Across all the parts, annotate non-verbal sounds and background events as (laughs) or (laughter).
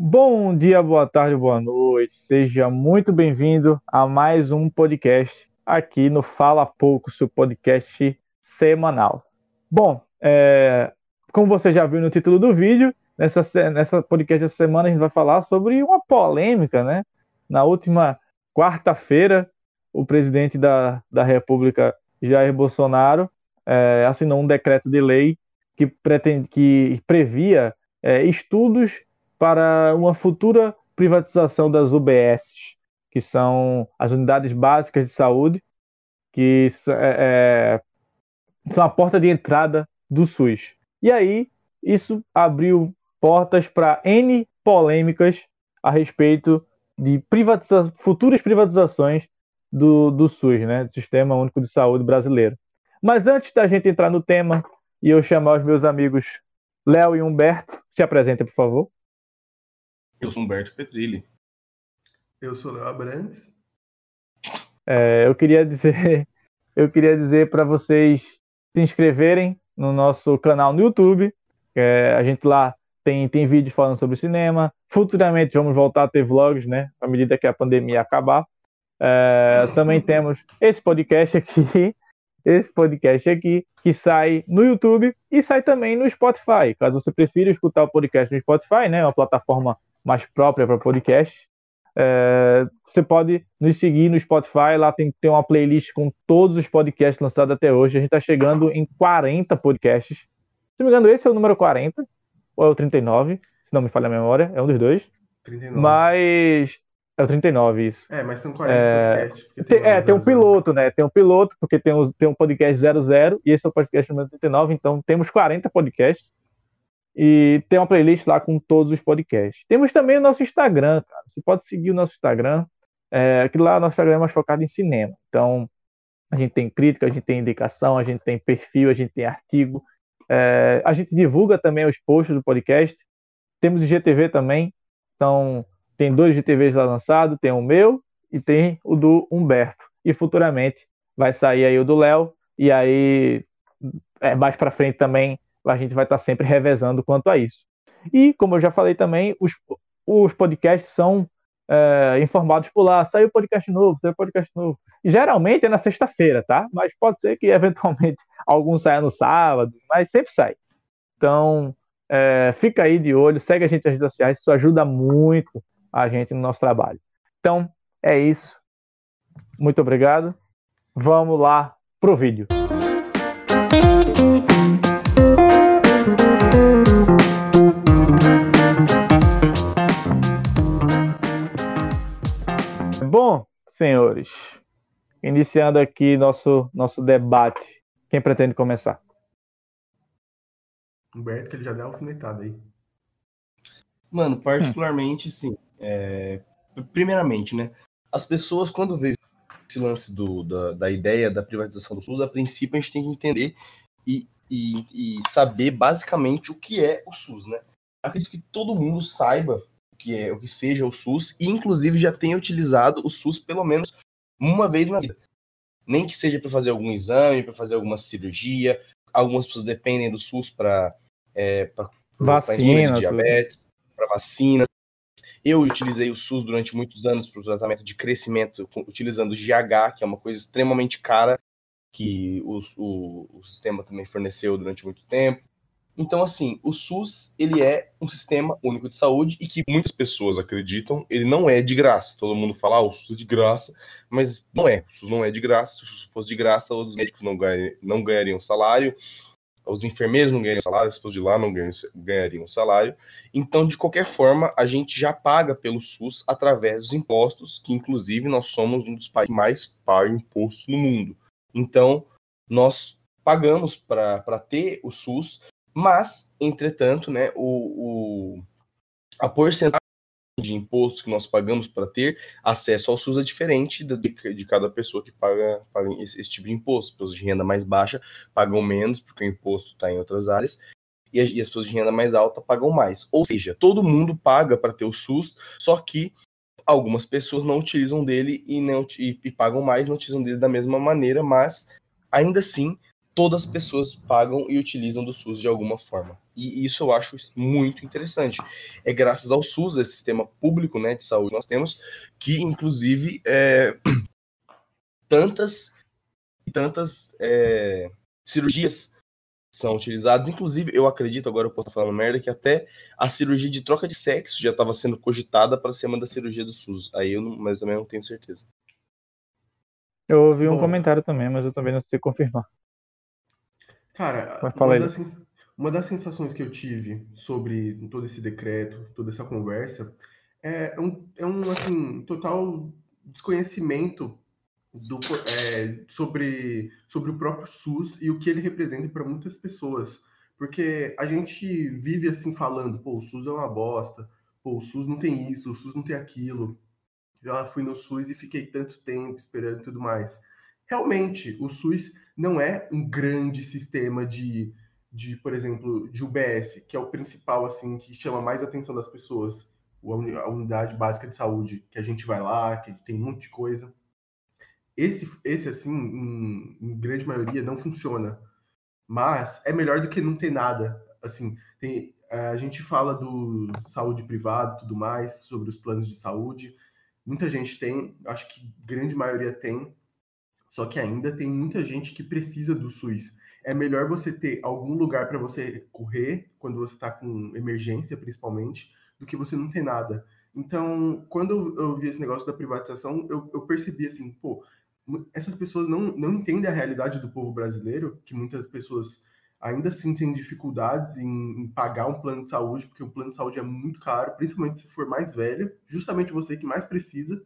Bom dia, boa tarde, boa noite. Seja muito bem-vindo a mais um podcast aqui no Fala Pouco, seu podcast semanal. Bom, é, como você já viu no título do vídeo, nessa, nessa podcast essa semana a gente vai falar sobre uma polêmica, né? Na última quarta-feira, o presidente da, da República, Jair Bolsonaro, é, assinou um decreto de lei que, pretende, que previa é, estudos para uma futura privatização das UBS, que são as unidades básicas de saúde, que é, é, são a porta de entrada do SUS. E aí, isso abriu portas para N polêmicas a respeito de privatiza futuras privatizações do, do SUS, né, do Sistema Único de Saúde Brasileiro. Mas antes da gente entrar no tema e eu chamar os meus amigos Léo e Humberto, se apresentem, por favor. Eu sou Humberto Petrilli. Eu sou Léo Abrantes. É, eu queria dizer, (laughs) eu queria dizer para vocês se inscreverem no nosso canal no YouTube. É, a gente lá tem, tem vídeos falando sobre cinema. Futuramente vamos voltar a ter vlogs, né? À medida que a pandemia acabar. É, (laughs) também temos esse podcast aqui, (laughs) esse podcast aqui, que sai no YouTube e sai também no Spotify. Caso você prefira escutar o podcast no Spotify, né? Uma plataforma mais própria para podcast. É, você pode nos seguir no Spotify, lá tem, tem uma playlist com todos os podcasts lançados até hoje. A gente está chegando em 40 podcasts. Se não me engano, esse é o número 40, ou é o 39, se não me falha a memória, é um dos dois. 39. Mas. É o 39, isso. É, mas são 40 é... podcasts. Tem, é, tem um piloto, né? Tem um piloto, porque tem, os, tem um podcast 00 e esse é o podcast número 39, então temos 40 podcasts. E tem uma playlist lá com todos os podcasts. Temos também o nosso Instagram, cara. Você pode seguir o nosso Instagram. É, aquilo lá, nosso Instagram é mais focado em cinema. Então, a gente tem crítica, a gente tem indicação, a gente tem perfil, a gente tem artigo. É, a gente divulga também os posts do podcast. Temos IGTV também. Então, tem dois IGTVs lá lançados. Tem o meu e tem o do Humberto. E futuramente vai sair aí o do Léo. E aí, é, mais para frente também a gente vai estar sempre revezando quanto a isso. E, como eu já falei também, os, os podcasts são é, informados por lá. Saiu podcast novo, saiu podcast novo. Geralmente é na sexta-feira, tá? Mas pode ser que (laughs) eventualmente algum saia no sábado, mas sempre sai. Então, é, fica aí de olho, segue a gente nas redes sociais, isso ajuda muito a gente no nosso trabalho. Então, é isso. Muito obrigado. Vamos lá pro vídeo. Bom, senhores, iniciando aqui nosso, nosso debate, quem pretende começar? Humberto, que ele já deu alfinetada aí. Mano, particularmente, sim. É... Primeiramente, né? As pessoas, quando vê esse lance do, da, da ideia da privatização do SUS, a princípio a gente tem que entender e, e, e saber basicamente o que é o SUS, né? Acredito que todo mundo saiba que é, o que seja o SUS, e inclusive já tenha utilizado o SUS pelo menos uma vez na vida. Nem que seja para fazer algum exame, para fazer alguma cirurgia. Algumas pessoas dependem do SUS para é, vacina, de diabetes, para vacinas. Eu utilizei o SUS durante muitos anos para o tratamento de crescimento, utilizando o GH, que é uma coisa extremamente cara, que o, o, o sistema também forneceu durante muito tempo. Então, assim, o SUS, ele é um sistema único de saúde e que muitas pessoas acreditam, ele não é de graça. Todo mundo fala, ah, o SUS é de graça, mas não é. O SUS não é de graça. Se o SUS fosse de graça, os médicos não, ganhariam, não ganhariam salário, os enfermeiros não ganhariam salário, as pessoas de lá não ganhariam salário. Então, de qualquer forma, a gente já paga pelo SUS através dos impostos, que inclusive nós somos um dos países que mais pagam imposto no mundo. Então, nós pagamos para ter o SUS, mas, entretanto, né, o, o, a porcentagem de impostos que nós pagamos para ter acesso ao SUS é diferente de, de cada pessoa que paga, paga esse, esse, tipo de imposto. Pessoas de renda mais baixa pagam menos, porque o imposto está em outras áreas, e as, e as pessoas de renda mais alta pagam mais. Ou seja, todo mundo paga para ter o SUS, só que algumas pessoas não utilizam dele e, não, e, e pagam mais, não utilizam dele da mesma maneira, mas ainda assim todas as pessoas pagam e utilizam do SUS de alguma forma. E isso eu acho muito interessante. É graças ao SUS, esse sistema público né, de saúde que nós temos, que inclusive é, (clears throat) tantas tantas é, cirurgias são utilizadas. Inclusive, eu acredito, agora eu posso estar falando merda, que até a cirurgia de troca de sexo já estava sendo cogitada para ser uma da cirurgia do SUS. Aí eu não, mas também não tenho certeza. Eu ouvi um Bom, comentário também, mas eu também não sei confirmar. Cara, uma das, uma das, sensações que eu tive sobre todo esse decreto, toda essa conversa, é um, é um assim, total desconhecimento do, é, sobre, sobre o próprio SUS e o que ele representa para muitas pessoas. Porque a gente vive assim falando, pô, o SUS é uma bosta, pô, o SUS não tem isso, o SUS não tem aquilo. Já fui no SUS e fiquei tanto tempo esperando e tudo mais. Realmente, o SUS não é um grande sistema de, de, por exemplo, de UBS, que é o principal, assim, que chama mais atenção das pessoas. A unidade básica de saúde, que a gente vai lá, que tem um monte de coisa. Esse, esse assim, em, em grande maioria, não funciona. Mas é melhor do que não ter nada. Assim, tem, a gente fala do saúde privada e tudo mais, sobre os planos de saúde. Muita gente tem, acho que grande maioria tem, só que ainda tem muita gente que precisa do SUS. É melhor você ter algum lugar para você correr quando você está com emergência, principalmente, do que você não ter nada. Então, quando eu, vi esse negócio da privatização, eu, eu percebi assim, pô, essas pessoas não, não entendem a realidade do povo brasileiro, que muitas pessoas ainda assim têm dificuldades em, em, pagar um plano de saúde, porque o plano de saúde é muito caro, principalmente se for mais velho, justamente você que mais precisa.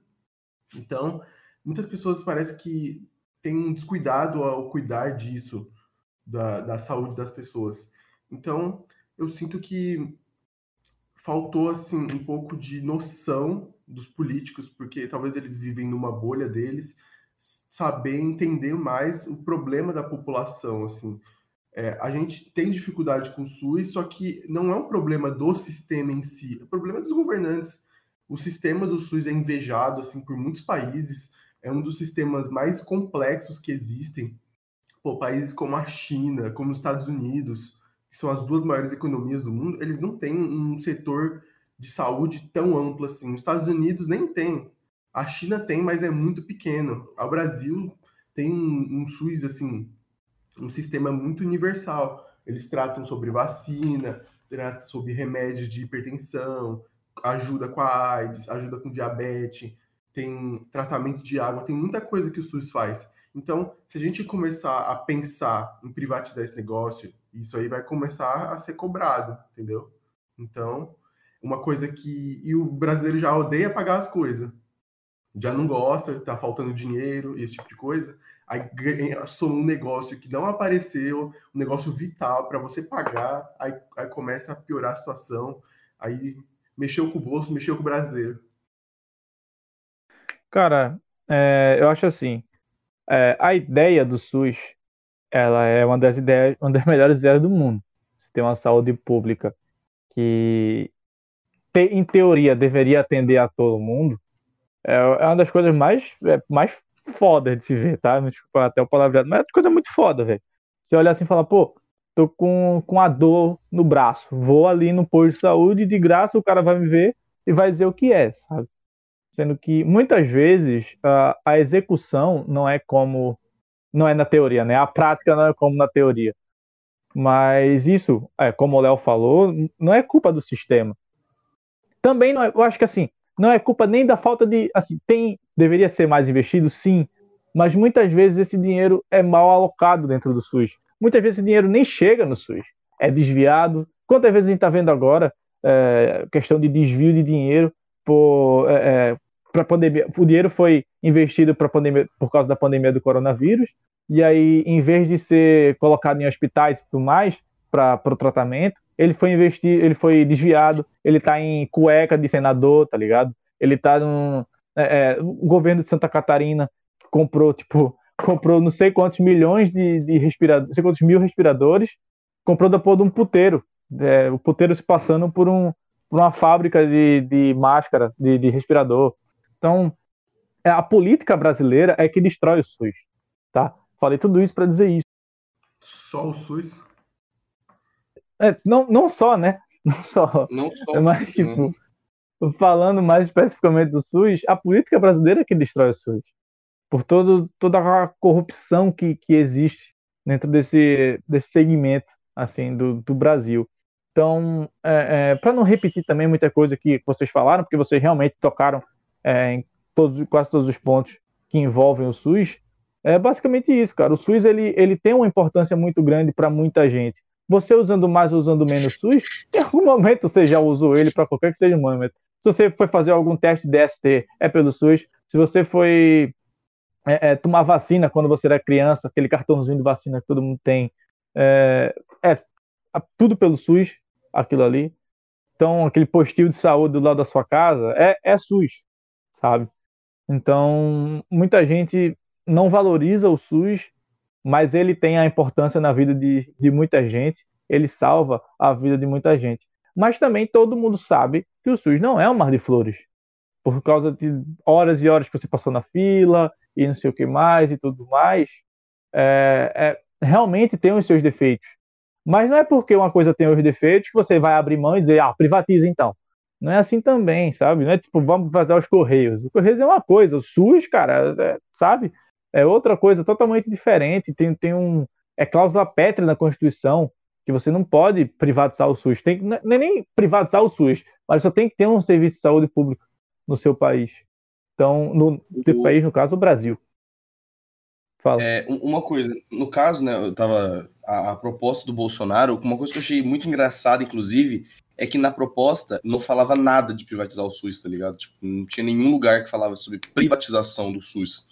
Então, muitas pessoas parece que têm um descuidado ao cuidar disso, da, da saúde das pessoas. Então, eu sinto que faltou assim um pouco de noção dos políticos, porque talvez eles vivem numa bolha deles saber entender mais o problema da população, assim. É, a gente tem dificuldade com o SUS, só que não é um problema do sistema em si, é um problema dos governantes. O sistema do SUS é invejado assim por muitos países, é um dos sistemas mais complexos que existem. Pô, países como a China, como os Estados Unidos, que são as duas maiores economias do mundo, eles não têm um setor de saúde tão amplo assim. Os Estados Unidos nem tem. A China tem, mas é muito pequeno. O Brasil tem um, um SUS, assim, um sistema muito universal. Eles tratam sobre vacina, tratam sobre remédios de hipertensão, ajuda com a AIDS, ajuda com diabetes, tem tratamento de água, tem muita coisa que o SUS faz. Então, se a gente começar a pensar em privatizar esse negócio, isso aí vai começar a ser cobrado, entendeu? Então, uma coisa que. E o brasileiro já odeia pagar as coisas já não gosta, tá faltando dinheiro, esse tipo de coisa. Aí sou um negócio que não apareceu, um negócio vital para você pagar, aí, aí começa a piorar a situação, aí mexeu com o bolso, mexeu com o brasileiro. Cara, é, eu acho assim, é, a ideia do SUS, ela é uma das ideias, uma das (laughs) melhores ideias do mundo. Ter uma saúde pública que, em teoria, deveria atender a todo mundo, é, é uma das coisas mais, é, mais fodas de se ver, tá? Desculpa até o palavreado, mas é coisa muito foda, velho. Você olhar assim e falar, pô, tô com, com a dor no braço, vou ali no posto de saúde, de graça o cara vai me ver e vai dizer o que é, sabe? Sendo que muitas vezes a, a execução não é como. Não é na teoria, né? A prática não é como na teoria. Mas isso, é, como o Léo falou, não é culpa do sistema. Também não é, eu acho que assim, não é culpa nem da falta de. Assim, tem. Deveria ser mais investido, sim. Mas muitas vezes esse dinheiro é mal alocado dentro do SUS. Muitas vezes esse dinheiro nem chega no SUS. É desviado. Quantas vezes a gente está vendo agora é, questão de desvio de dinheiro é, é para pandemia? O dinheiro foi investido para pandemia por causa da pandemia do coronavírus. E aí, em vez de ser colocado em hospitais e tudo mais para o tratamento, ele foi investido, ele foi desviado, ele tá em cueca de senador, tá ligado? Ele tá no é, é, o governo de Santa Catarina comprou, tipo, (laughs) comprou não sei quantos milhões de, de respiradores, não sei quantos mil respiradores, comprou da porra de um puteiro, é, o puteiro se passando por, um, uma fábrica de, de máscara, de, de respirador. Então, é, a política brasileira é que destrói o SUS, tá? Falei tudo isso para dizer isso. Só o SUS? É, não, não só, né? (laughs) Não só. Não só. Mas, né? tipo, né? falando mais especificamente do SUS, a política brasileira é que destrói o SUS. Por todo, toda a corrupção que, que existe dentro desse, desse segmento assim do, do Brasil. Então, é, é, para não repetir também muita coisa que vocês falaram, porque vocês realmente tocaram é, em todos, quase todos os pontos que envolvem o SUS, é basicamente isso, cara. O SUS ele, ele tem uma importância muito grande para muita gente. Você usando mais ou usando menos SUS, em algum (laughs) momento você já usou ele para qualquer que seja o momento. Se você foi fazer algum teste DST, é pelo SUS. Se você foi é, é, tomar vacina quando você era criança, aquele cartãozinho de vacina que todo mundo tem, é, é tudo pelo SUS aquilo ali. Então, aquele postil de saúde do lado da sua casa é, é SUS, sabe? Então, muita gente não valoriza o SUS, mas ele tem a importância na vida de, de muita gente, ele salva a vida de muita gente. Mas também todo mundo sabe que o SUS não é um mar de flores, por causa de horas e horas que você passou na fila e não sei o que mais e tudo mais. É, é, realmente tem os seus defeitos. Mas não é porque uma coisa tem os defeitos que você vai abrir mão e dizer, ah, privatiza então. Não é assim também, sabe? Não é tipo, vamos fazer os Correios. O Correios é uma coisa, o SUS, cara, é, sabe? É outra coisa totalmente diferente. Tem, tem um. É cláusula pétrea na Constituição que você não pode privatizar o SUS. Tem, não é nem privatizar o SUS, mas só tem que ter um serviço de saúde público no seu país. Então, no o... país, no caso, o Brasil. Fala. É, uma coisa, no caso, né, eu tava. A, a, proposta do Bolsonaro, uma coisa que eu achei muito engraçada, inclusive, é que na proposta não falava nada de privatizar o SUS, tá ligado? Tipo, não tinha nenhum lugar que falava sobre privatização do SUS.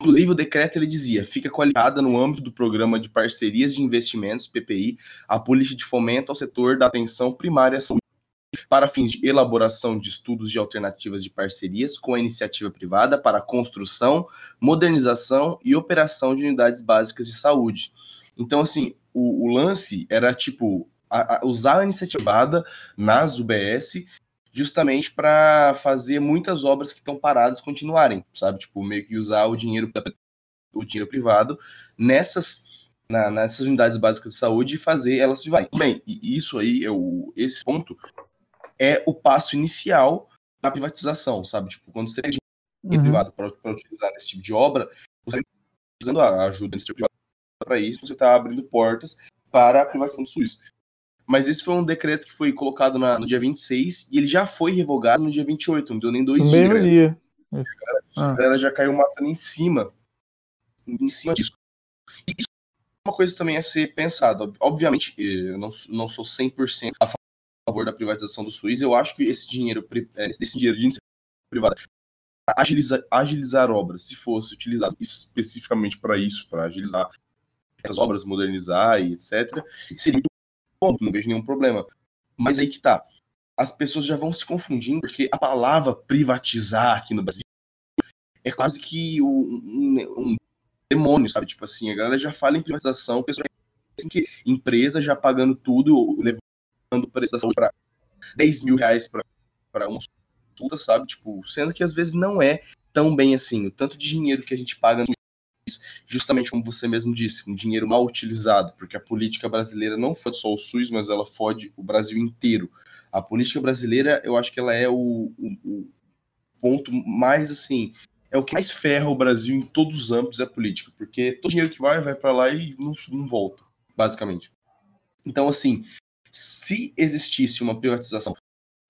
Inclusive, o decreto ele dizia: fica qualificada no âmbito do programa de parcerias de investimentos, PPI, a política de fomento ao setor da atenção primária à saúde para fins de elaboração de estudos de alternativas de parcerias com a iniciativa privada para construção, modernização e operação de unidades básicas de saúde. Então, assim, o, o lance era tipo a, a usar a iniciativa privada nas UBS justamente para fazer muitas obras que estão paradas continuarem, sabe? Tipo, meio que usar o dinheiro o dinheiro privado nessas na, nessas unidades básicas de saúde e fazer elas privarem. Bem, isso aí, eu, esse ponto é o passo inicial da privatização, sabe? Tipo, quando você tem dinheiro uhum. privado para utilizar nesse tipo de obra, você está utilizando a ajuda desse tipo de para isso, você está abrindo portas para a privatização do SUS. Mas esse foi um decreto que foi colocado na, no dia 26 e ele já foi revogado no dia 28, não deu nem dois dias. dia. A galera já caiu matando em cima, em cima disso. E isso é uma coisa também a ser pensada. Obviamente, eu não, não sou 100% a favor da privatização do SUS. Eu acho que esse dinheiro, é, esse dinheiro de iniciativa privada, agilizar, agilizar obras, se fosse utilizado especificamente para isso, para agilizar essas obras, modernizar e etc., seria muito bom, não vejo nenhum problema. Mas aí que tá. As pessoas já vão se confundindo, porque a palavra privatizar aqui no Brasil é quase que um, um, um demônio, sabe? Tipo assim, a galera já fala em privatização, pessoas que empresa já pagando tudo, dando prestação para 10 mil reais para uma consulta, sabe? Tipo, sendo que às vezes não é tão bem assim. O tanto de dinheiro que a gente paga no justamente como você mesmo disse, um dinheiro mal utilizado, porque a política brasileira não foi só o SUS, mas ela fode o Brasil inteiro. A política brasileira, eu acho que ela é o, o, o ponto mais assim, é o que mais ferra o Brasil em todos os âmbitos é a política, porque todo dinheiro que vai, vai para lá e não, não volta, basicamente. Então, assim, se existisse uma privatização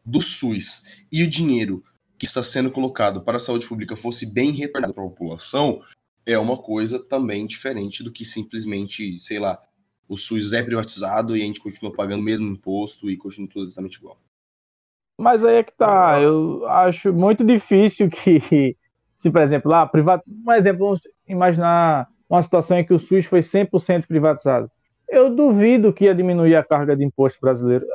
do SUS e o dinheiro que está sendo colocado para a saúde pública fosse bem retornado para a população, é uma coisa também diferente do que simplesmente, sei lá, o SUS é privatizado e a gente continua pagando o mesmo imposto e continua tudo exatamente igual. Mas aí é que tá, eu acho muito difícil que, se por exemplo, lá, privat... um exemplo, vamos imaginar uma situação em que o SUS foi 100% privatizado eu duvido que ia diminuir a carga de imposto brasileiro.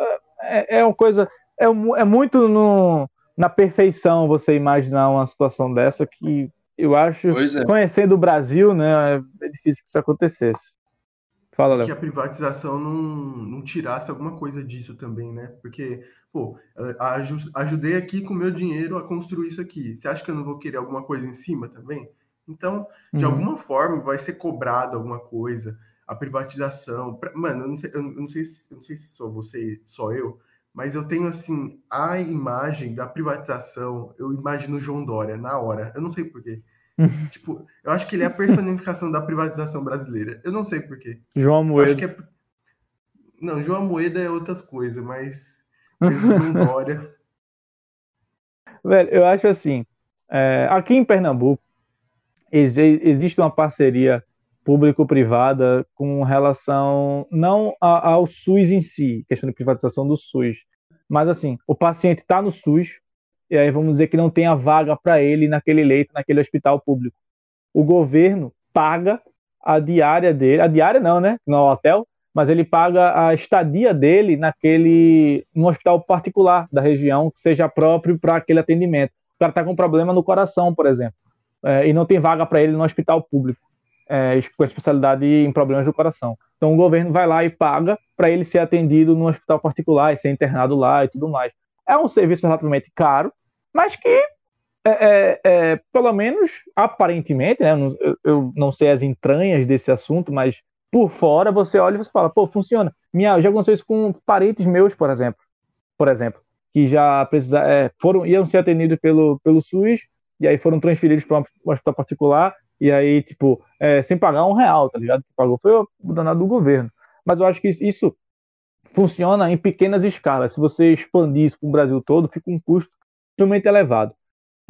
É, é, é uma coisa, é, é muito no, na perfeição você imaginar uma situação dessa que eu acho, é. conhecendo o Brasil, né, é difícil que isso acontecesse. Fala, Léo. Que a privatização não, não tirasse alguma coisa disso também, né? Porque, pô, ajudei aqui com o meu dinheiro a construir isso aqui. Você acha que eu não vou querer alguma coisa em cima também? Então, de uhum. alguma forma, vai ser cobrado alguma coisa a privatização. Mano, eu não sei, eu não sei, eu não sei se só você, só eu, mas eu tenho assim a imagem da privatização. Eu imagino João Dória na hora. Eu não sei porquê. (laughs) tipo, eu acho que ele é a personificação da privatização brasileira. Eu não sei porquê. João Moeda. É... Não, João Moeda é outras coisas, mas, (laughs) mas João Dória. Velho, eu acho assim. É, aqui em Pernambuco existe uma parceria público-privada com relação não ao SUS em si, questão de privatização do SUS, mas assim, o paciente está no SUS e aí vamos dizer que não tem a vaga para ele naquele leito, naquele hospital público. O governo paga a diária dele, a diária não, né? No hotel, mas ele paga a estadia dele naquele no hospital particular da região que seja próprio para aquele atendimento. O cara está com problema no coração, por exemplo, é, e não tem vaga para ele no hospital público é, com especialidade em problemas do coração. Então o governo vai lá e paga para ele ser atendido num hospital particular e ser internado lá e tudo mais. É um serviço relativamente caro, mas que é, é, é pelo menos aparentemente, né, eu, eu, não sei as entranhas desse assunto, mas por fora você olha e você fala, pô, funciona. Minha, já aconteceu isso com parentes meus, por exemplo, por exemplo, que já precisa, é, foram iam ser atendidos pelo pelo SUS e aí foram transferidos para um hospital particular e aí, tipo, é, sem pagar um real, tá ligado? Que pagou foi o danado do governo. Mas eu acho que isso funciona em pequenas escalas. Se você expandir isso para o Brasil todo, fica um custo extremamente elevado.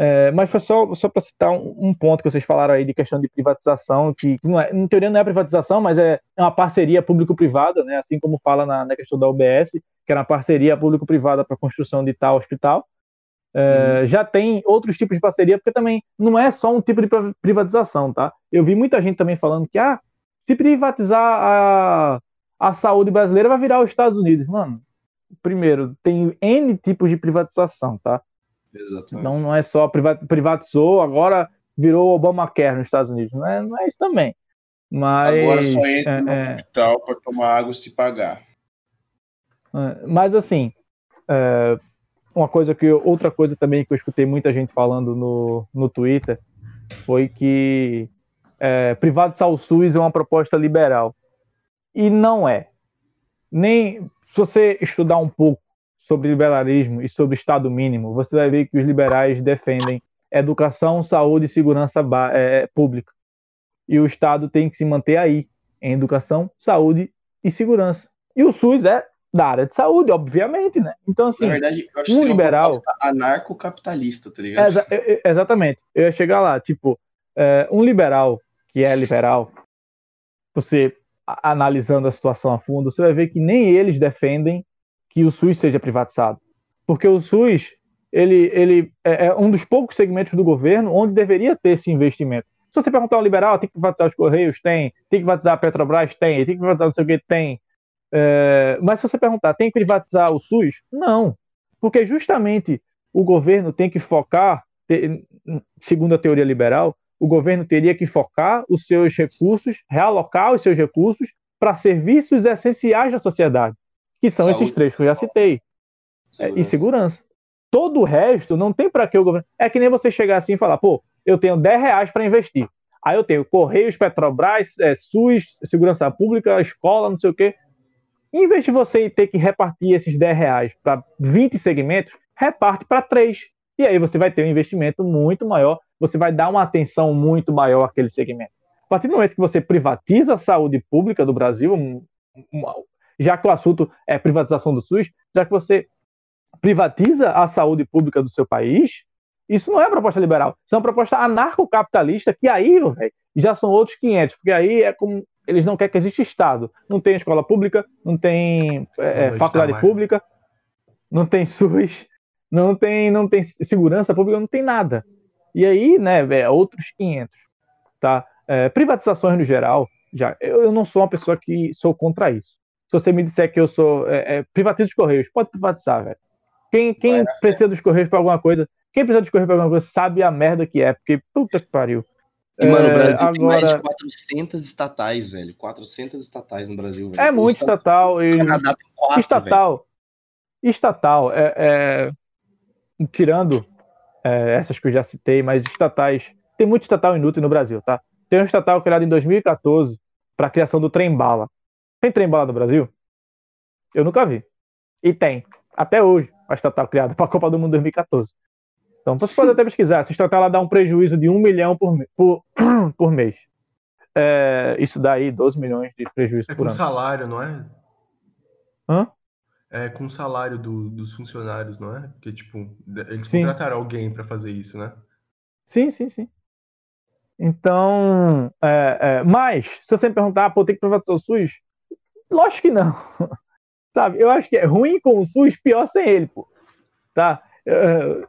É, mas foi só, só para citar um, um, ponto que vocês falaram aí de questão de privatização, que, que não é, em teoria não é privatização, mas é, é uma parceria público-privada, né? assim como fala na, na questão da UBS, que era uma parceria público-privada para a construção de tal hospital. É, uhum. Já tem outros tipos de parceria, porque também não é só um tipo de privatização, tá? Eu vi muita gente também falando que, ah, se privatizar a, a saúde brasileira vai virar os Estados Unidos. Mano, primeiro, tem N tipos de privatização, tá? Exatamente. Então não é só privatizou, agora virou Obamacare nos Estados Unidos. Não é, não é isso também. Mas, agora só entra é, no é. hospital para tomar água se pagar. É, mas assim, é, uma coisa que outra coisa também que eu escutei muita gente falando no, no Twitter foi que é, privatizar o SUS é uma proposta liberal. E não é. Nem se você estudar um pouco sobre liberalismo e sobre Estado mínimo você vai ver que os liberais defendem educação saúde e segurança é, pública. E o Estado tem que se manter aí em educação saúde e segurança. E o SUS é da área de saúde, obviamente, né? Então, assim, Na verdade, eu acho um liberal. anarcocapitalista, tá ligado? Exa exatamente. Eu ia chegar lá, tipo, é, um liberal que é liberal, você analisando a situação a fundo, você vai ver que nem eles defendem que o SUS seja privatizado. Porque o SUS, ele, ele é, é um dos poucos segmentos do governo onde deveria ter esse investimento. Se você perguntar ao liberal, tem que privatizar os Correios? Tem. Tem que privatizar a Petrobras? Tem. Tem que privatizar não sei o que? Tem. É, mas se você perguntar, tem que privatizar o SUS? Não, porque justamente o governo tem que focar, segundo a teoria liberal, o governo teria que focar os seus recursos, realocar os seus recursos para serviços essenciais da sociedade, que são Saúde, esses três que eu já citei, segurança. É, e segurança. Todo o resto não tem para que o governo. É que nem você chegar assim e falar, pô, eu tenho 10 reais para investir. Aí eu tenho Correios, Petrobras, é, SUS, Segurança Pública, escola, não sei o quê. Em vez de você ter que repartir esses 10 reais para 20 segmentos, reparte para 3. E aí você vai ter um investimento muito maior, você vai dar uma atenção muito maior àquele segmento. A partir do momento que você privatiza a saúde pública do Brasil, já que o assunto é privatização do SUS, já que você privatiza a saúde pública do seu país, isso não é proposta liberal, isso é uma proposta anarcocapitalista, que aí, véio, já são outros 500, porque aí é como eles não querem que exista Estado. Não tem escola pública, não tem é, é faculdade pública, não tem SUS, não tem, não tem segurança pública, não tem nada. E aí, né, é outros 500. Tá? É, privatizações no geral, já, eu, eu, não sou uma pessoa que sou contra isso. Se você me disser que eu sou. É, é, privatiza os Correios, pode privatizar, velho. Quem, quem precisa dos Correios para alguma coisa, quem precisa dos Correios para alguma coisa sabe a merda que é, porque puta que pariu. E, mano, o Brasil agora... tem mais de 400 estatais, velho. 400 estatais no Brasil, velho. É muito estatal. E... Canadá tem quatro, estatal. Velho. Estatal. É, é... Tirando é, essas que eu já citei, mas estatais. Tem muito estatal inútil no Brasil, tá? Tem um estatal criado em 2014 para a criação do trem-bala. Tem trem-bala no Brasil? Eu nunca vi. E tem. Até hoje, a estatal criada para a Copa do Mundo 2014. Então, você pode até pesquisar. Essa estatal ela dá um prejuízo de um milhão por, por, (clears throat) por mês. É, isso daí, 12 milhões de prejuízo é por ano. É com salário, não é? Hã? É com o salário do, dos funcionários, não é? Porque, tipo, eles sim. contrataram alguém para fazer isso, né? Sim, sim, sim. Então, é, é, mas, se você me perguntar, ah, pô, tem que privatizar o SUS? Lógico que não. (laughs) Sabe? Eu acho que é ruim com o SUS, pior sem ele, pô. Tá?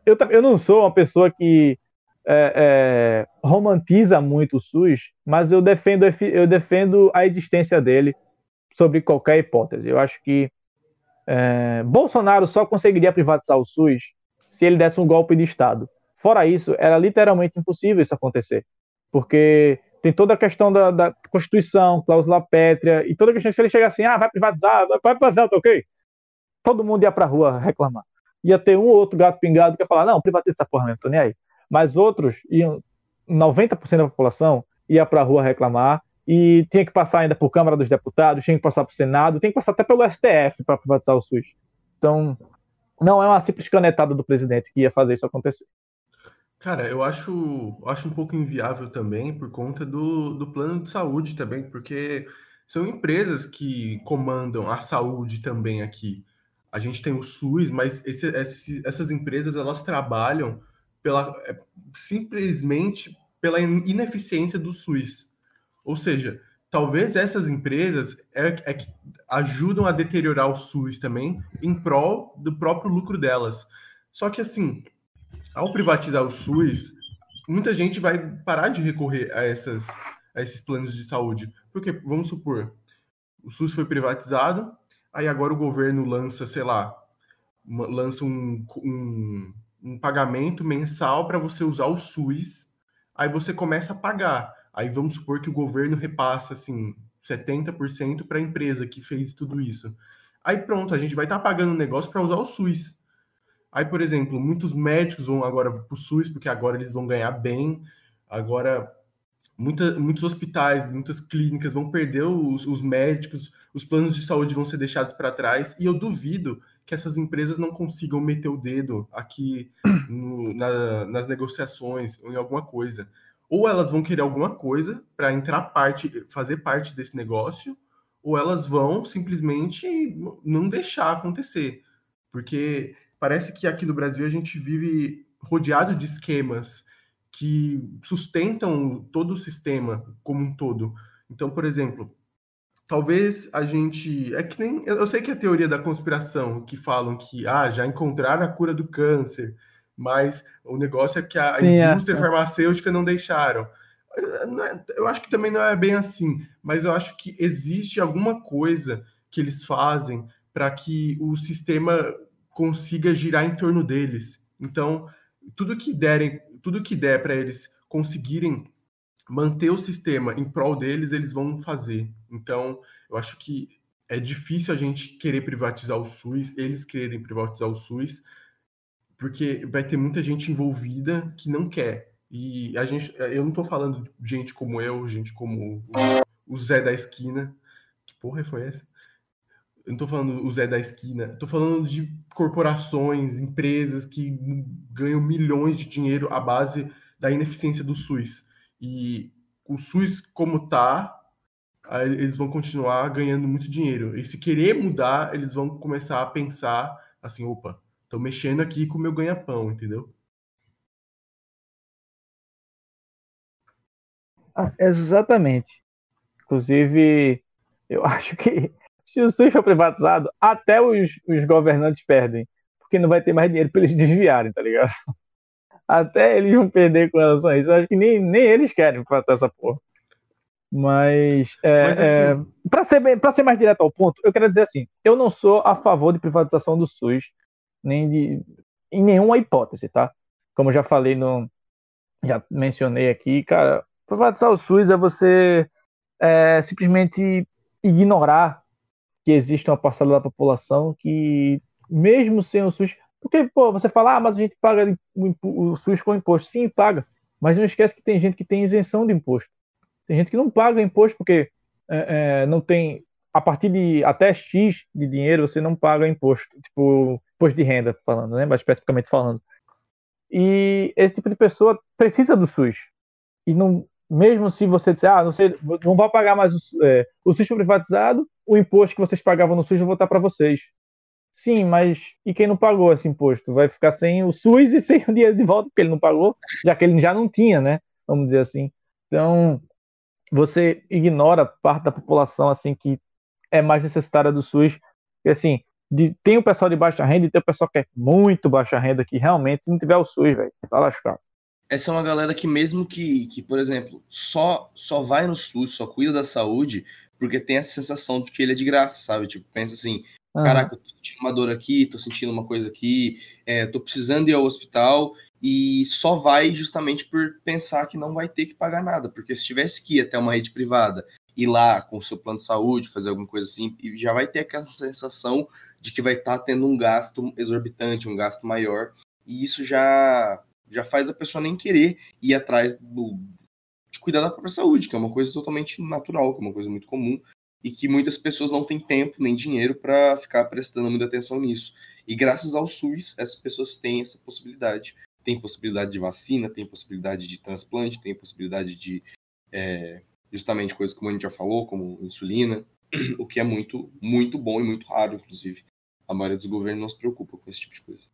Eu, eu não sou uma pessoa que é, é, romantiza muito o SUS, mas eu defendo, eu defendo a existência dele sobre qualquer hipótese. Eu acho que é, Bolsonaro só conseguiria privatizar o SUS se ele desse um golpe de Estado. Fora isso, era literalmente impossível isso acontecer, porque tem toda a questão da, da Constituição, cláusula pétrea, e toda a questão que ele chega assim, ah, vai privatizar, vai privatizar, tá ok? Todo mundo ia pra rua reclamar. Ia ter um ou outro gato pingado que ia falar, não, privatiza essa porra mesmo, tô nem aí. Mas outros, iam, 90% da população ia pra rua reclamar, e tinha que passar ainda por Câmara dos Deputados, tinha que passar para o Senado, tem que passar até pelo STF para privatizar o SUS. Então, não é uma simples canetada do presidente que ia fazer isso acontecer. Cara, eu acho, acho um pouco inviável também por conta do, do plano de saúde também, porque são empresas que comandam a saúde também aqui. A gente tem o SUS, mas esse, esse, essas empresas elas trabalham pela, é, simplesmente pela ineficiência do SUS. Ou seja, talvez essas empresas é, é que ajudam a deteriorar o SUS também em prol do próprio lucro delas. Só que assim, ao privatizar o SUS, muita gente vai parar de recorrer a, essas, a esses planos de saúde. Porque, vamos supor, o SUS foi privatizado, aí agora o governo lança, sei lá, uma, lança um, um, um pagamento mensal para você usar o SUS, aí você começa a pagar. Aí vamos supor que o governo repassa assim 70% para a empresa que fez tudo isso. Aí pronto, a gente vai estar tá pagando um negócio para usar o SUS. Aí, por exemplo, muitos médicos vão agora para o SUS, porque agora eles vão ganhar bem. Agora, muita, muitos hospitais, muitas clínicas vão perder os, os médicos, os planos de saúde vão ser deixados para trás. E eu duvido que essas empresas não consigam meter o dedo aqui (clears throat) no, na, nas negociações ou em alguma coisa ou elas vão querer alguma coisa para entrar parte, fazer parte desse negócio, ou elas vão simplesmente não deixar acontecer. Porque parece que aqui no Brasil a gente vive rodeado de esquemas que sustentam todo o sistema como um todo. Então, por exemplo, talvez a gente. É que nem. Eu sei que é a teoria da conspiração, que falam que ah, já encontraram a cura do câncer, mas o negócio é que a Sim, é. indústria é. farmacêutica não deixaram. É, eu acho que também não é bem assim, mas eu acho que existe alguma coisa que eles fazem para que o sistema consiga girar em torno deles. Então, tudo que derem, tudo que der para eles conseguirem manter o sistema em prol deles, eles vão fazer. Então, eu acho que é difícil a gente querer privatizar o SUS, eles quererem privatizar o SUS, porque vai ter muita gente envolvida que não quer. E a gente, eu não estou falando de gente como eu, gente como o, Zé da esquina. Que porra foi essa? Eu não estou falando o Zé da esquina, estou falando de corporações, empresas que ganham milhões de dinheiro à base da ineficiência do SUS. E o SUS, como tá, eles vão continuar ganhando muito dinheiro. E se querer mudar, eles vão começar a pensar assim, opa, Tô mexendo aqui com o meu ganha-pão, entendeu? Ah, exatamente. Inclusive, eu (laughs) acho que se o SUS for privatizado, até os, os governantes perdem. Porque não vai ter mais dinheiro para eles (laughs) desviarem, tá ligado? Até eles vão perder com relação a isso. Eu acho que nem, nem eles querem privatizar essa porra. Mas, é, Mas assim... é, para ser, ser mais direto ao ponto, eu quero dizer assim: eu não sou a favor de privatização do SUS nem de em nenhuma hipótese, tá? Como já falei no já mencionei aqui, cara, privatizar o SUS é você é, simplesmente ignorar que existe uma parcela da população que mesmo sem o SUS, porque pô, você fala, ah, mas a gente paga o SUS com imposto, sim, paga, mas não esquece que tem gente que tem isenção de imposto. Tem gente que não paga imposto porque é, é, não tem a partir de até X de dinheiro você não paga imposto, tipo imposto de renda falando, né, mais especificamente falando. E esse tipo de pessoa precisa do SUS. E não, mesmo se você disser, ah, não, sei, não vai pagar mais o, é, o SUS privatizado, o imposto que vocês pagavam no SUS vai voltar para vocês. Sim, mas e quem não pagou esse imposto? Vai ficar sem o SUS (laughs) e sem o dinheiro de volta, porque ele não pagou, já que ele já não tinha, né? Vamos dizer assim. Então, você ignora parte da população assim que é mais necessitada do SUS. E assim, de, tem o pessoal de baixa renda e tem o pessoal que é muito baixa renda que realmente, se não tiver o SUS, velho, tá lascado. Essa é uma galera que mesmo que, que, por exemplo, só só vai no SUS, só cuida da saúde, porque tem essa sensação de que ele é de graça, sabe? Tipo, pensa assim, uhum. caraca, eu tô sentindo uma dor aqui, tô sentindo uma coisa aqui, é, tô precisando ir ao hospital, e só vai justamente por pensar que não vai ter que pagar nada, porque se tivesse que ir até uma rede privada, ir lá com o seu plano de saúde, fazer alguma coisa assim, já vai ter aquela sensação de que vai estar tá tendo um gasto exorbitante, um gasto maior, e isso já já faz a pessoa nem querer ir atrás do, de cuidar da própria saúde, que é uma coisa totalmente natural, que é uma coisa muito comum, e que muitas pessoas não têm tempo nem dinheiro para ficar prestando muita atenção nisso. E graças ao SUS, essas pessoas têm essa possibilidade. Tem possibilidade de vacina, tem possibilidade de transplante, tem possibilidade de é, justamente coisas como a gente já falou, como insulina, (clears throat) o que é muito, muito bom e muito raro, inclusive a maioria dos governos não se preocupa com esse tipo de coisa.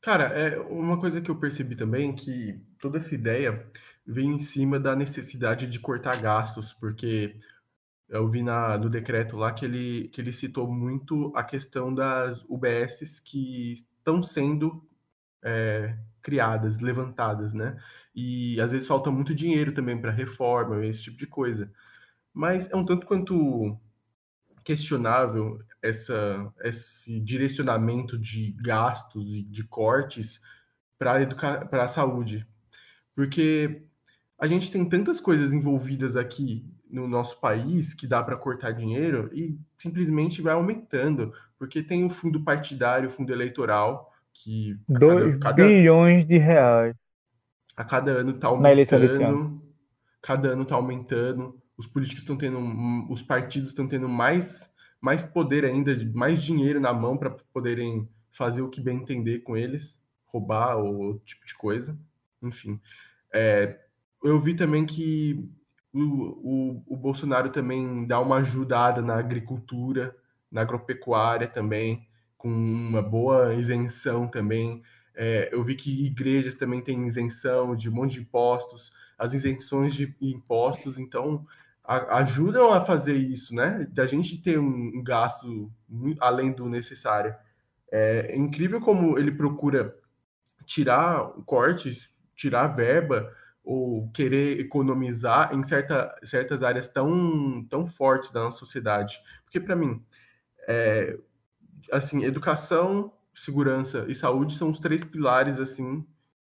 Cara, é uma coisa que eu percebi também que toda essa ideia vem em cima da necessidade de cortar gastos, porque eu vi na, no decreto lá que ele, que ele citou muito a questão das UBSs que estão sendo é, criadas, levantadas, né? E às vezes falta muito dinheiro também para reforma, esse tipo de coisa. Mas é um tanto quanto questionável essa, esse direcionamento de gastos e de cortes para a saúde. Porque a gente tem tantas coisas envolvidas aqui no nosso país que dá para cortar dinheiro e simplesmente vai aumentando, porque tem o fundo partidário, o fundo eleitoral, que. 2 bilhões de reais. A cada ano está aumentando. Cada ano está aumentando. Os políticos estão tendo. Os partidos estão tendo mais mais poder ainda, mais dinheiro na mão para poderem fazer o que bem entender com eles, roubar ou tipo de coisa. Enfim. É, eu vi também que o, o, o, Bolsonaro também dá uma ajudada na agricultura, na agropecuária também, com uma boa isenção também. É, eu vi que igrejas também têm isenção de um monte de impostos, as isenções de impostos, então ajudam a fazer isso, né? Da gente ter um, gasto além do necessário. É incrível como ele procura tirar cortes, tirar verba ou querer economizar em certa, certas áreas tão, tão fortes da nossa sociedade. Porque para mim, é, assim, educação, segurança e saúde são os três pilares assim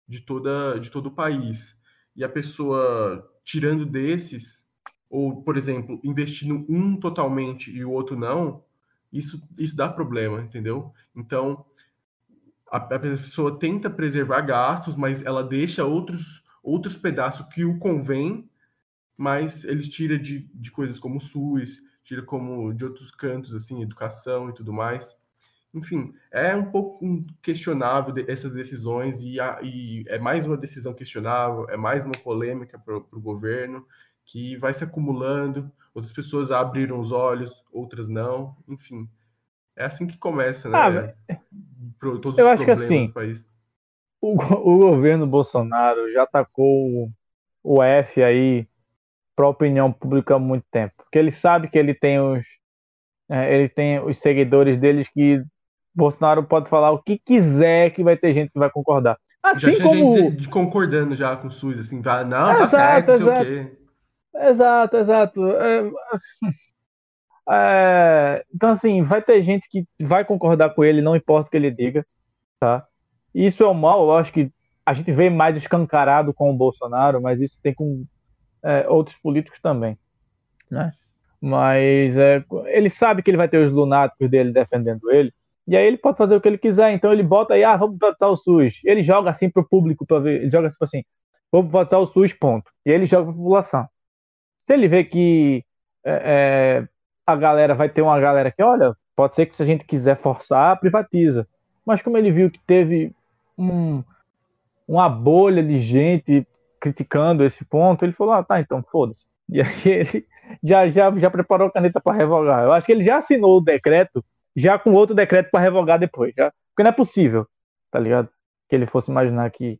de toda de todo o país. E a pessoa tirando desses ou, por exemplo, investindo um totalmente e o outro não, isso, isso dá problema, entendeu? Então, a, a pessoa tenta preservar gastos, mas ela deixa outros, outros pedaços que o convém, mas eles tiram de, de coisas como SUS, tira como de outros cantos, assim, educação e tudo mais. Enfim, é um pouco questionável essas decisões e, a, e é mais uma decisão questionável, é mais uma polêmica para o governo que vai se acumulando, outras pessoas abriram os olhos, outras não, enfim. É assim que começa, né? Ah, Pro, todos eu os acho que assim, do país. O, o governo Bolsonaro já atacou o, o F aí para a opinião pública há muito tempo. Porque ele sabe que ele tem os é, ele tem os seguidores deles que Bolsonaro pode falar o que quiser que vai ter gente que vai concordar. Assim já como... gente concordando já com o SUS, assim, vai, não, é, tá exato, certo, não sei o quê. Exato, exato. É, é, então, assim, vai ter gente que vai concordar com ele, não importa o que ele diga, tá? Isso é o mal, eu acho que a gente vê mais escancarado com o Bolsonaro, mas isso tem com é, outros políticos também, né? Mas é, ele sabe que ele vai ter os lunáticos dele defendendo ele, e aí ele pode fazer o que ele quiser, então ele bota aí, ah, vamos tratar o SUS. Ele joga assim pro público para ver, ele joga tipo assim, vamos votar o SUS, ponto. E ele joga pra população. Se ele vê que é, é, a galera vai ter uma galera que, olha, pode ser que se a gente quiser forçar, privatiza. Mas como ele viu que teve um, uma bolha de gente criticando esse ponto, ele falou: ah, tá, então foda-se. E aí ele já, já, já preparou a caneta para revogar. Eu acho que ele já assinou o decreto, já com outro decreto para revogar depois. Já, porque não é possível, tá ligado? Que ele fosse imaginar que,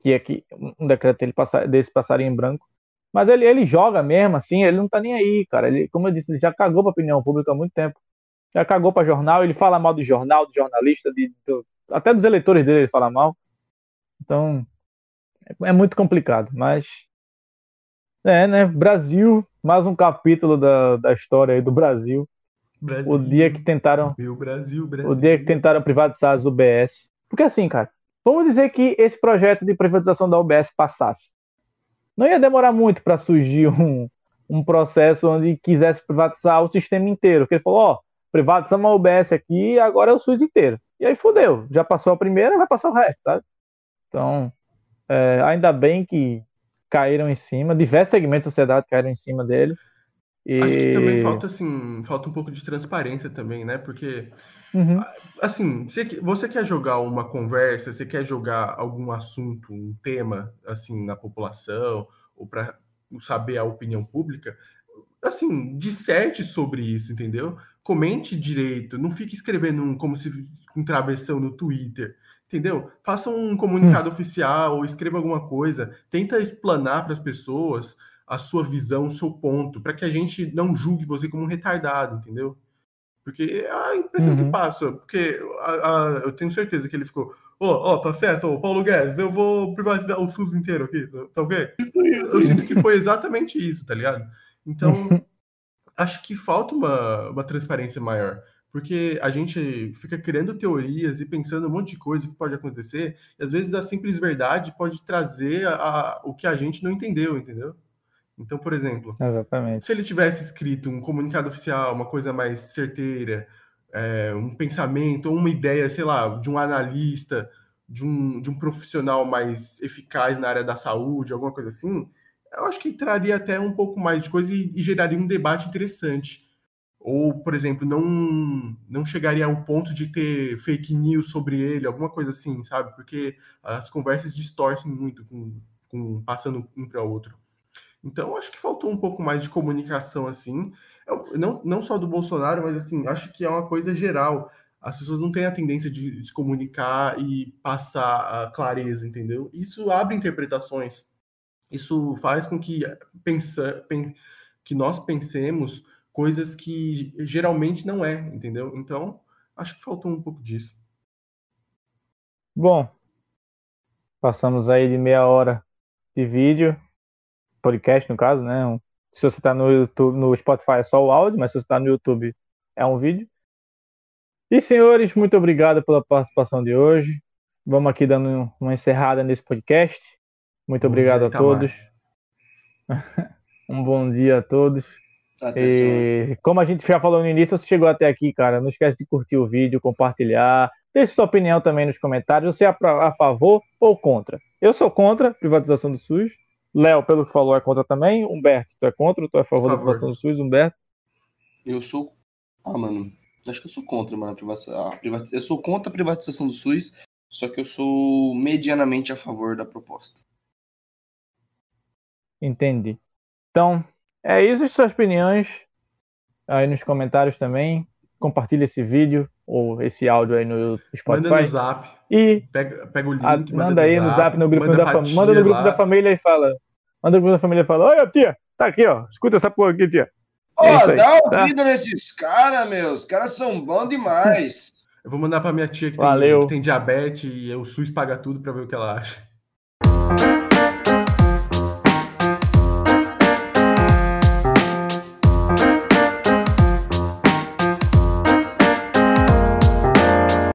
que, é que um decreto ele passar, desse passaria em branco. Mas ele, ele joga mesmo, assim, ele não tá nem aí, cara. Ele, como eu disse, ele já cagou pra opinião pública há muito tempo. Já cagou pra jornal, ele fala mal do jornal, do jornalista, de, do, até dos eleitores dele ele fala mal. Então, é, é muito complicado, mas é, né? Brasil, mais um capítulo da, da história aí do Brasil. Brasil. O dia que tentaram. Meu Brasil, Brasil. O dia que tentaram privatizar as UBS. Porque assim, cara, vamos dizer que esse projeto de privatização da UBS passasse. Não ia demorar muito para surgir um, um processo onde quisesse privatizar o sistema inteiro. Porque ele falou, ó, privatizamos a UBS aqui e agora é o SUS inteiro. E aí fodeu. Já passou a primeira, vai passar o resto, sabe? Então, é, ainda bem que caíram em cima, diversos segmentos da sociedade caíram em cima dele. E... Acho que também falta, assim, falta um pouco de transparência também, né? Porque, uhum. assim, você, você quer jogar uma conversa, você quer jogar algum assunto, um tema, assim, na população, ou para saber a opinião pública, assim, disserte sobre isso, entendeu? Comente direito, não fique escrevendo um, como se um travessão no Twitter entendeu? Faça um comunicado hum. oficial, ou escreva alguma coisa, tenta explanar para as pessoas a sua visão, o seu ponto, para que a gente não julgue você como um retardado, entendeu? Porque é a impressão uhum. que passa, porque a, a, eu tenho certeza que ele ficou, oh, ó, oh, tá certo, oh, Paulo Guedes, eu vou privatizar o SUS inteiro aqui, tá ok? Eu sinto que foi exatamente isso, tá ligado? Então, (laughs) acho que falta uma, uma transparência maior porque a gente fica criando teorias e pensando um monte de coisa que pode acontecer, e às vezes a simples verdade pode trazer a, a, o que a gente não entendeu, entendeu? Então, por exemplo, Exatamente. se ele tivesse escrito um comunicado oficial, uma coisa mais certeira, é, um pensamento ou uma ideia, sei lá, de um analista, de um, de um profissional mais eficaz na área da saúde, alguma coisa assim, eu acho que traria até um pouco mais de coisa e, e geraria um debate interessante ou, por exemplo, não não chegaria ao ponto de ter fake news sobre ele, alguma coisa assim, sabe? Porque as conversas distorcem muito com, com passando um para outro. Então, acho que faltou um pouco mais de comunicação assim, não, não só do Bolsonaro, mas assim, acho que é uma coisa geral. As pessoas não têm a tendência de se comunicar e passar a clareza, entendeu? Isso abre interpretações. Isso faz com que pensa, que nós pensemos coisas que geralmente não é, entendeu? Então, acho que faltou um pouco disso. Bom, passamos aí de meia hora de vídeo, podcast no caso, né? Se você está no YouTube, no Spotify é só o áudio, mas se você está no YouTube é um vídeo. E senhores, muito obrigado pela participação de hoje. Vamos aqui dando uma encerrada nesse podcast. Muito obrigado a todos. (laughs) um bom dia a todos. E, como a gente já falou no início, você chegou até aqui, cara, não esquece de curtir o vídeo, compartilhar, deixe sua opinião também nos comentários. Você é a favor ou contra? Eu sou contra a privatização do SUS. Léo, pelo que falou, é contra também. Humberto, tu é contra ou tu é a favor, favor. da privatização do SUS, Humberto? Eu sou. Ah, mano. Acho que eu sou contra, mano. A Eu sou contra a privatização do SUS, só que eu sou medianamente a favor da proposta. Entendi. Então, é isso, suas opiniões aí nos comentários também. Compartilhe esse vídeo ou esse áudio aí no Spotify. Manda no zap. E pega, pega o link, a, manda, manda aí no zap, no grupo da família. Manda no grupo lá. da família e fala. Manda da família e fala: Oi, tia, tá aqui, ó. Escuta essa porra aqui, tia. Ó, oh, é dá ouvido tá? nesses caras, meus. Os caras são bons demais. (laughs) Eu vou mandar pra minha tia que tem, que tem diabetes e o SUS paga tudo pra ver o que ela acha.